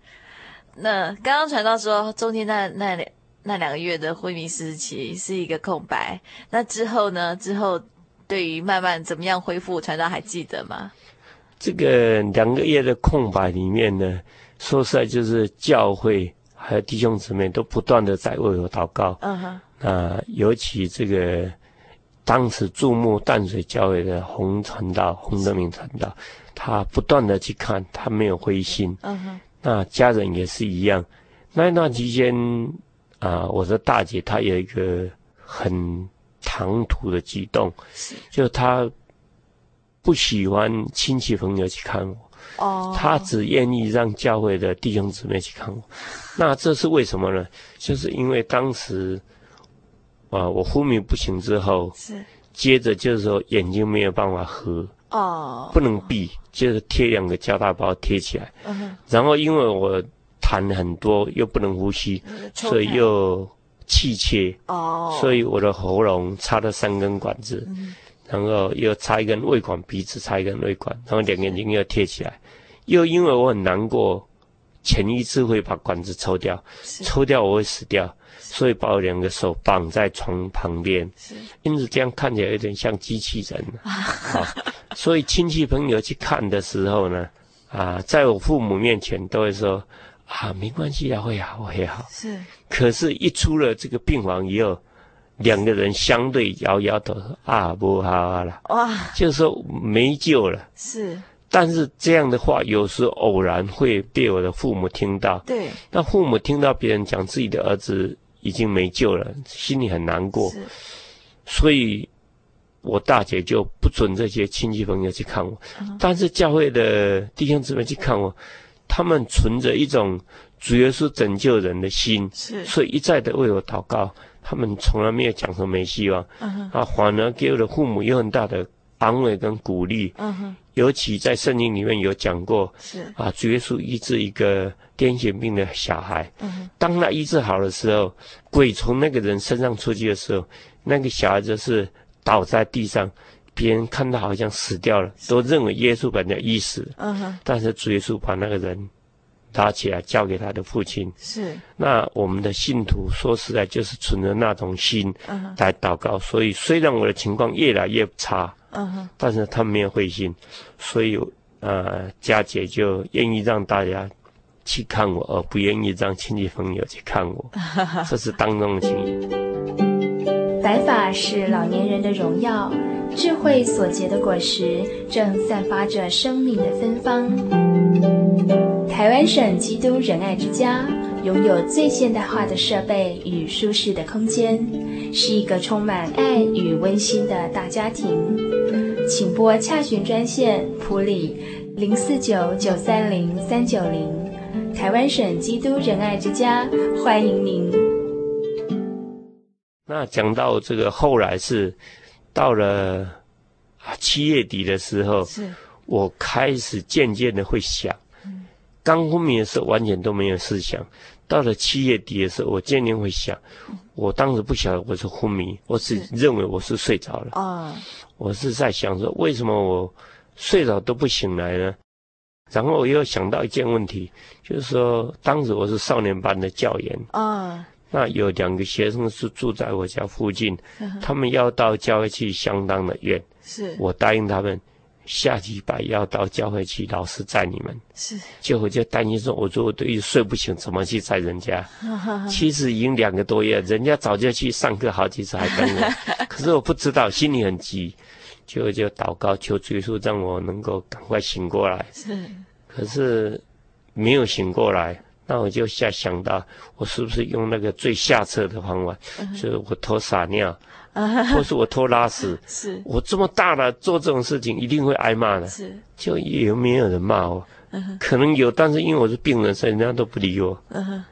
S1: 那刚刚传道说，中间那那两那两个月的昏迷时期是一个空白，那之后呢？之后对于慢慢怎么样恢复，传道还记得吗？
S2: 这个两个月的空白里面呢，说实在就是教会还有弟兄姊妹都不断的在为我祷告。嗯哼。啊，尤其这个当时注目淡水教会的洪传道、洪德明传道，他不断的去看，他没有灰心。嗯哼。那家人也是一样。那一段期间啊，我的大姐她有一个很唐突的举动，就她不喜欢亲戚朋友去看我。哦。她只愿意让教会的弟兄姊妹去看我。那这是为什么呢？就是因为当时。啊，我昏迷不醒之后，是。接着就是说眼睛没有办法合，哦，不能闭，就是贴两个胶带包贴起来，嗯，然后因为我痰很多，又不能呼吸，所以又气切，哦，所以我的喉咙插了三根管子，嗯，然后又插一根胃管，鼻子插一根胃管，然后两个眼睛又贴起来，又因为我很难过，前一次会把管子抽掉，抽掉我会死掉。所以把我两个手绑在床旁边，因此这样看起来有点像机器人。好，所以亲戚朋友去看的时候呢，啊，在我父母面前都会说啊，没关系啊，会好会好。是。可是，一出了这个病房以后，两个人相对摇摇头说啊，不好了。哇。就是说没救了。是。但是这样的话，有时偶然会被我的父母听到。对。那父母听到别人讲自己的儿子。已经没救了，心里很难过，所以，我大姐就不准这些亲戚朋友去看我，嗯、但是教会的弟兄姊妹去看我，他们存着一种主耶稣拯救人的心，是，所以一再的为我祷告，他们从来没有讲说没希望，嗯、啊，反而给我的父母有很大的安慰跟鼓励，嗯哼，尤其在圣经里面有讲过，是。啊，主耶稣医治一个癫痫病的小孩，嗯，当他医治好的时候，鬼从那个人身上出去的时候，那个小孩子是倒在地上，别人看到好像死掉了，都认为耶稣把人家医死，嗯哼，但是主耶稣把那个人拉起来交给他的父亲，是，那我们的信徒说实在就是存着那种心来祷告，所以虽然我的情况越来越差，嗯哼，但是他没有灰心，所以呃，佳姐就愿意让大家。去看我，而不愿意让亲戚朋友去看我，[laughs] 这是当中的情谊。
S8: 白发是老年人的荣耀，智慧所结的果实正散发着生命的芬芳。台湾省基督仁爱之家拥有最现代化的设备与舒适的空间，是一个充满爱与温馨的大家庭。请拨洽询专线普里零四九九三零三九零。台湾省基督仁爱之家欢迎您。
S2: 那讲到这个，后来是到了啊七月底的时候，是我开始渐渐的会想，刚昏迷的时候完全都没有思想，到了七月底的时候，我渐渐会想，我当时不晓得我是昏迷，我只认为我是睡着了。啊，我是在想说，为什么我睡着都不醒来呢？然后我又想到一件问题，就是说，当时我是少年班的教员。啊，那有两个学生是住在我家附近，他们要到教会去，相当的远。是，我答应他们，下礼拜要到教会去，老师载你们。是，结果就担心说，我说我都睡不醒，怎么去载人家？[laughs] 其实已经两个多月，人家早就去上课好几次，还等我，[laughs] 可是我不知道，心里很急。就就祷告求主耶稣让我能够赶快醒过来，是，可是没有醒过来，那我就下想到，我是不是用那个最下策的方法，嗯、就是我偷撒尿，嗯、[laughs] 或是我偷拉屎，是，我这么大了做这种事情一定会挨骂的，是，就有没有人骂我？嗯、可能有，但是因为我是病人，所以人家都不理我。嗯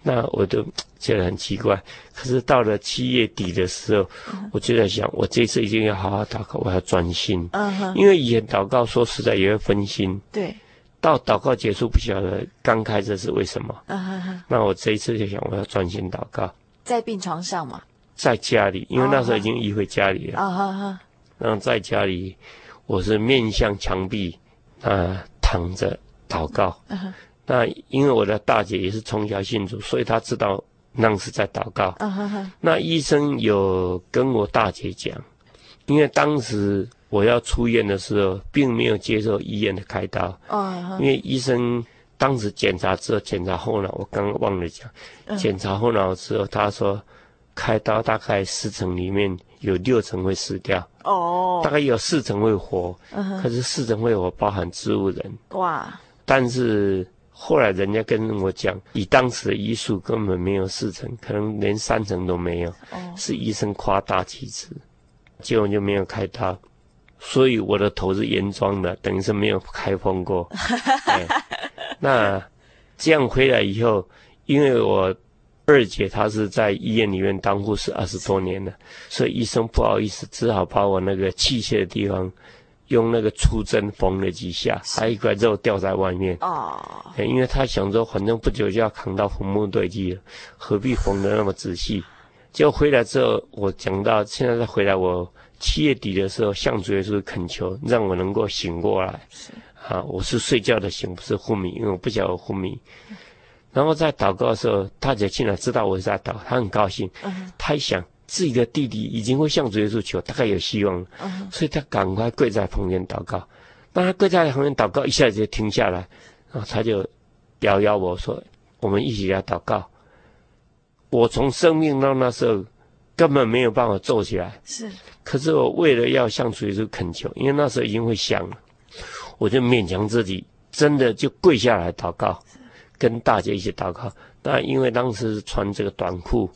S2: 那我都觉得很奇怪，可是到了七月底的时候，嗯、我就在想，我这次一定要好好祷告，我要专心。嗯哼。因为以前祷告说实在也会分心。对。到祷告结束不晓得刚开始是为什么。嗯哼哼。那我这一次就想，我要专心祷告。
S1: 在病床上嘛。
S2: 在家里，因为那时候已经移回家里了。
S1: 啊哈哈。
S2: 然后在家里，我是面向墙壁，啊，躺着祷告。Uh. 那因为我的大姐也是从小信主，所以她知道那是在祷告。Uh huh. 那医生有跟我大姐讲，因为当时我要出院的时候，并没有接受医院的开刀。Uh huh. 因为医生当时检查之后，检查后脑，我刚刚忘了讲，检查后脑之后，他说开刀大概十成里面。有六成会死掉哦，大概有四成会活，可是四成会活包含植物人哇。但是后来人家跟我讲，以当时的医术根本没有四成，可能连三成都没有，是医生夸大其词，结果就没有开刀，所以我的头是原装的，等于是没有开封过。[laughs] 那这样回来以后，因为我。二姐她是在医院里面当护士二十多年了，所以医生不好意思，只好把我那个器械的地方用那个粗针缝了几下，还有一块肉掉在外面。哦，因为他想说，反正不久就要扛到坟墓堆去了，何必缝得那么仔细？结果回来之后，我讲到现在再回来，我七月底的时候向主耶稣恳求，让我能够醒过来。是啊，我是睡觉的醒，不是昏迷，因为我不晓得我昏迷。然后在祷告的时候，大姐竟然知道我是在祷，她很高兴。嗯，她一想自己的弟弟已经会向主耶稣求，大概有希望了。嗯，所以她赶快跪在旁边祷告。当她跪在旁边祷告，一下子就停下来，然后她就摇摇我说：“我们一起来祷告。”我从生命到那时候根本没有办法坐起来，是。可是我为了要向主耶稣恳求，因为那时候已经会想了，我就勉强自己，真的就跪下来祷告。跟大姐一起祷告，但因为当时是穿这个短裤，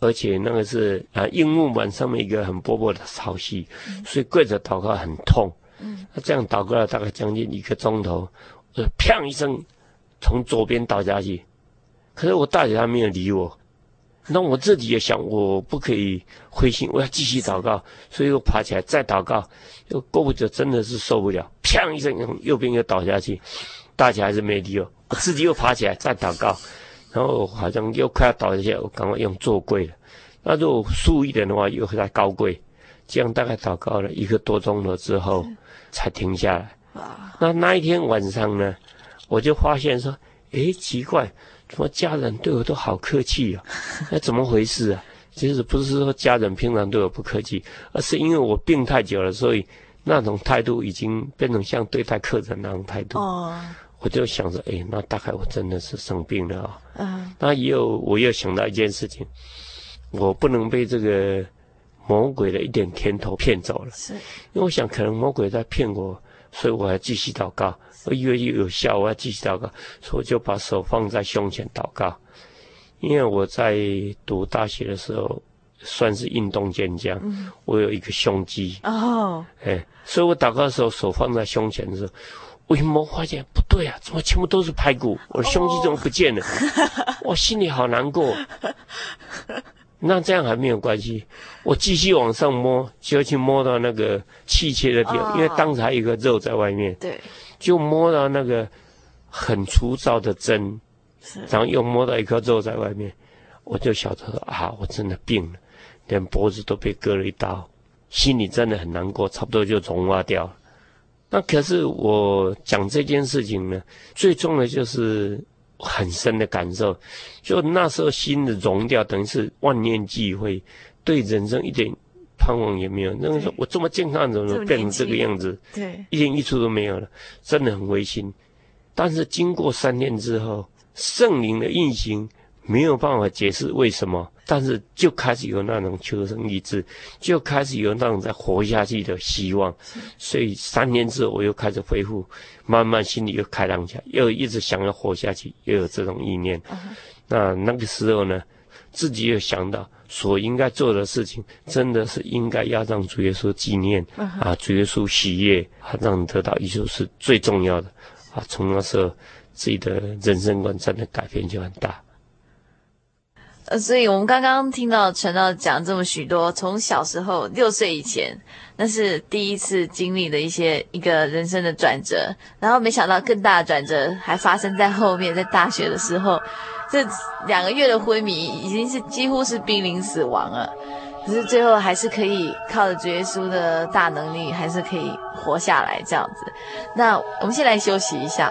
S2: 而且那个是啊硬木板上面一个很薄薄的草席，嗯、所以跪着祷告很痛。嗯，那这样祷告了大概将近一个钟头，我就砰一声从左边倒下去，可是我大姐她没有理我，那我自己也想我不可以灰心，我要继续祷告，所以我爬起来再祷告，又过不久真的是受不了，砰一声从右边又倒下去，大姐还是没理我。我自己又爬起来再祷告，然后好像又快要倒下去，我赶快用坐跪了。那如果竖一点的话，又会在高跪。这样大概祷告了一个多钟头之后，才停下来。那那一天晚上呢，我就发现说，诶，奇怪，怎么家人对我都好客气啊？那怎么回事啊？其实不是说家人平常对我不客气，而是因为我病太久了，所以那种态度已经变成像对待客人那种态度。哦。我就想着，哎，那大概我真的是生病了啊。嗯。那也有，我又想到一件事情，我不能被这个魔鬼的一点甜头骗走了。是。因为我想，可能魔鬼在骗我，所以我还继续祷告。我以为有效，我要继续祷告，所以我就把手放在胸前祷告。因为我在读大学的时候，算是运动健将，嗯、我有一个胸肌。哦。哎，所以我祷告的时候，手放在胸前的时候。我一摸发现不对啊，怎么全部都是排骨？我的胸肌怎么不见了？我心里好难过。那这样还没有关系，我继续往上摸，就去摸到那个气切的地方，因为当时还有一个肉在外面。对，就摸到那个很粗糙的针，然后又摸到一颗肉在外面，我就晓得啊，我真的病了，连脖子都被割了一刀，心里真的很难过，差不多就融化掉了。那可是我讲这件事情呢，最重要的就是很深的感受，就那时候心的融掉，等于是万念俱灰，对人生一点盼望也没有。那个时候我这么健康，怎么变成这个样子？对，一点益处都没有了，真的很灰心。但是经过三天之后，圣灵的运行没有办法解释为什么。但是就开始有那种求生意志，就开始有那种在活下去的希望，所以三年之后我又开始恢复，慢慢心里又开朗起来，又一直想要活下去，又有这种意念。那那个时候呢，自己又想到所应该做的事情，真的是应该要让主耶稣纪念啊，主耶稣喜悦，啊，让得到也就是最重要的啊。从那时候，自己的人生观真的改变就很大。
S1: 呃，所以我们刚刚听到传道讲这么许多，从小时候六岁以前，那是第一次经历的一些一个人生的转折，然后没想到更大的转折还发生在后面，在大学的时候，这两个月的昏迷已经是几乎是濒临死亡了，可是最后还是可以靠着主耶稣的大能力，还是可以活下来这样子。那我们先来休息一下。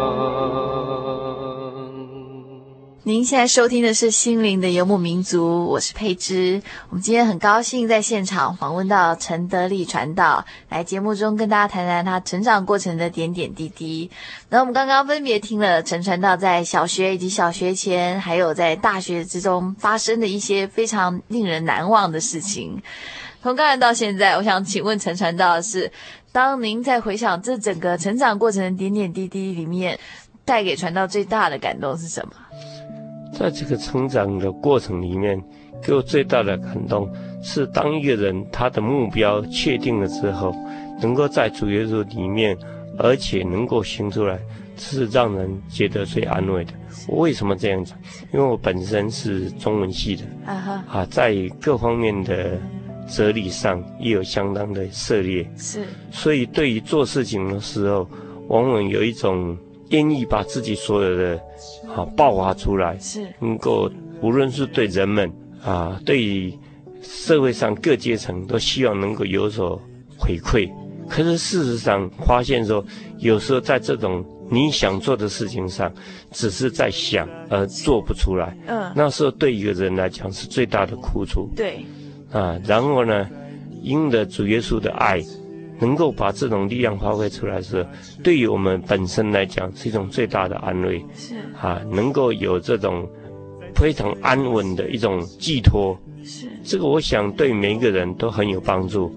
S1: 您现在收听的是《心灵的游牧民族》，我是佩芝。我们今天很高兴在现场访问到陈德利传道，来节目中跟大家谈谈他成长过程的点点滴滴。那我们刚刚分别听了陈传道在小学以及小学前，还有在大学之中发生的一些非常令人难忘的事情。从刚才到现在，我想请问陈传道的是，当您在回想这整个成长过程的点点滴滴里面，带给传道最大的感动是什么？
S2: 在这个成长的过程里面，给我最大的感动是，当一个人他的目标确定了之后，能够在主耶稣里面，而且能够行出来，这是让人觉得最安慰的。我为什么这样讲？因为我本身是中文系的，啊，在各方面的哲理上也有相当的涉猎，是，所以对于做事情的时候，往往有一种。愿意把自己所有的啊爆发出来，是能够无论是对人们啊，对于社会上各阶层都希望能够有所回馈。可是事实上发现说，有时候在这种你想做的事情上，只是在想而做不出来。嗯，那时候对一个人来讲是最大的苦楚。对，啊，然后呢，因着主耶稣的爱。能够把这种力量发挥出来时，对于我们本身来讲是一种最大的安慰。是啊，能够有这种非常安稳的一种寄托。是这个，我想对每一个人都很有帮助。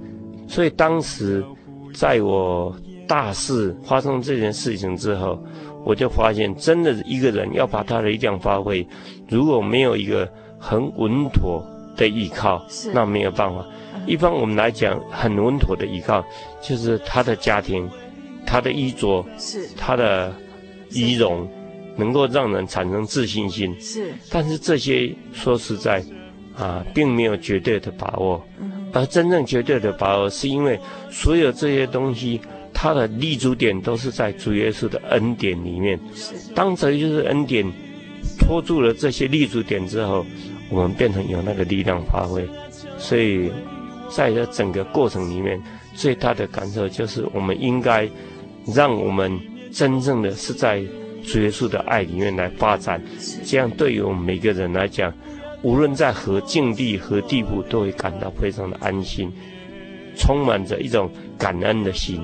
S2: 所以当时在我大四发生这件事情之后，我就发现，真的一个人要把他的力量发挥，如果没有一个很稳妥的依靠，那没有办法。一般我们来讲，很稳妥的依靠，就是他的家庭，他的衣着，是他的仪容，能够让人产生自信心。是，但是这些说实在，啊，并没有绝对的把握。嗯。而真正绝对的把握，是因为所有这些东西，它的立足点都是在主耶稣的恩典里面。是。当这就是恩典托住了这些立足点之后，我们变成有那个力量发挥。所以。在这整个过程里面，最大的感受就是，我们应该让我们真正的是在主耶稣的爱里面来发展，这样对于我们每个人来讲，无论在何境地、何地步，都会感到非常的安心，充满着一种感恩的心。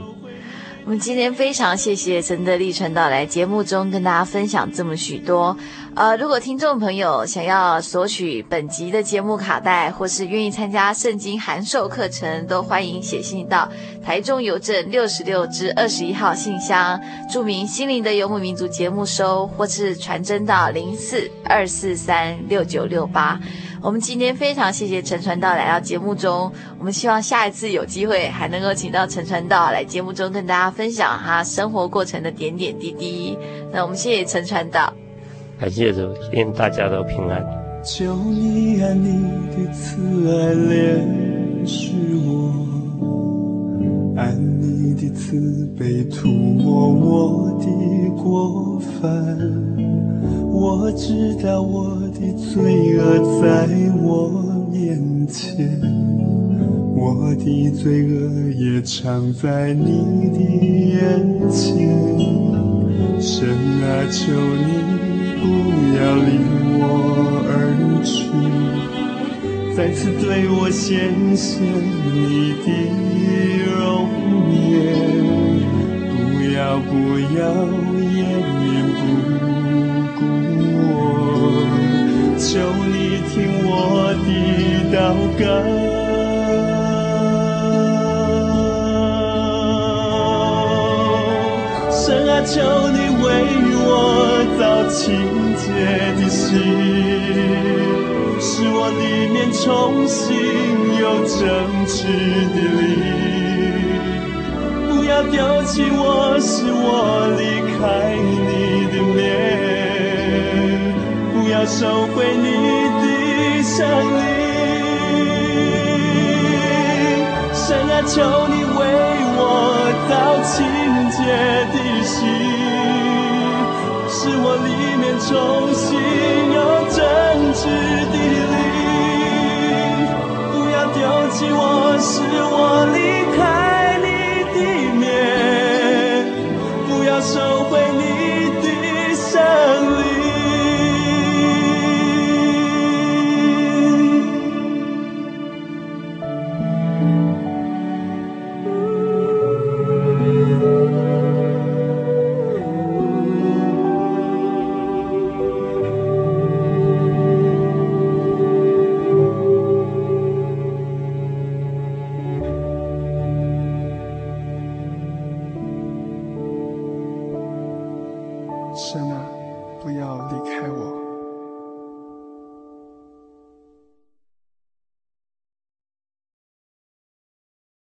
S1: 我们今天非常谢谢陈德利传道来节目中跟大家分享这么许多。呃，如果听众朋友想要索取本集的节目卡带，或是愿意参加圣经函授课程，都欢迎写信到台中邮政六十六支二十一号信箱，注明“心灵的游牧民族”节目收，或是传真到零四二四三六九六八。我们今天非常谢谢陈传道来到节目中，我们希望下一次有机会还能够请到陈传道来节目中跟大家分享他生活过程的点点滴滴。那我们谢谢陈传道，
S2: 感谢主，愿大家都平安。
S7: 求你按你的慈爱怜恤我，按你的慈悲涂抹我的过犯。我知道我的罪恶在我面前，我的罪恶也藏在你的眼前。神啊，求你不要离我而去，再次对我显现你的容颜，不要不要清洁的心，使我里面重新有正直的灵。不要丢弃我，使我离开你的面，不要收回你的圣灵。神啊，求你为我造清洁的心。重新有真挚的灵，不要丢弃我，是我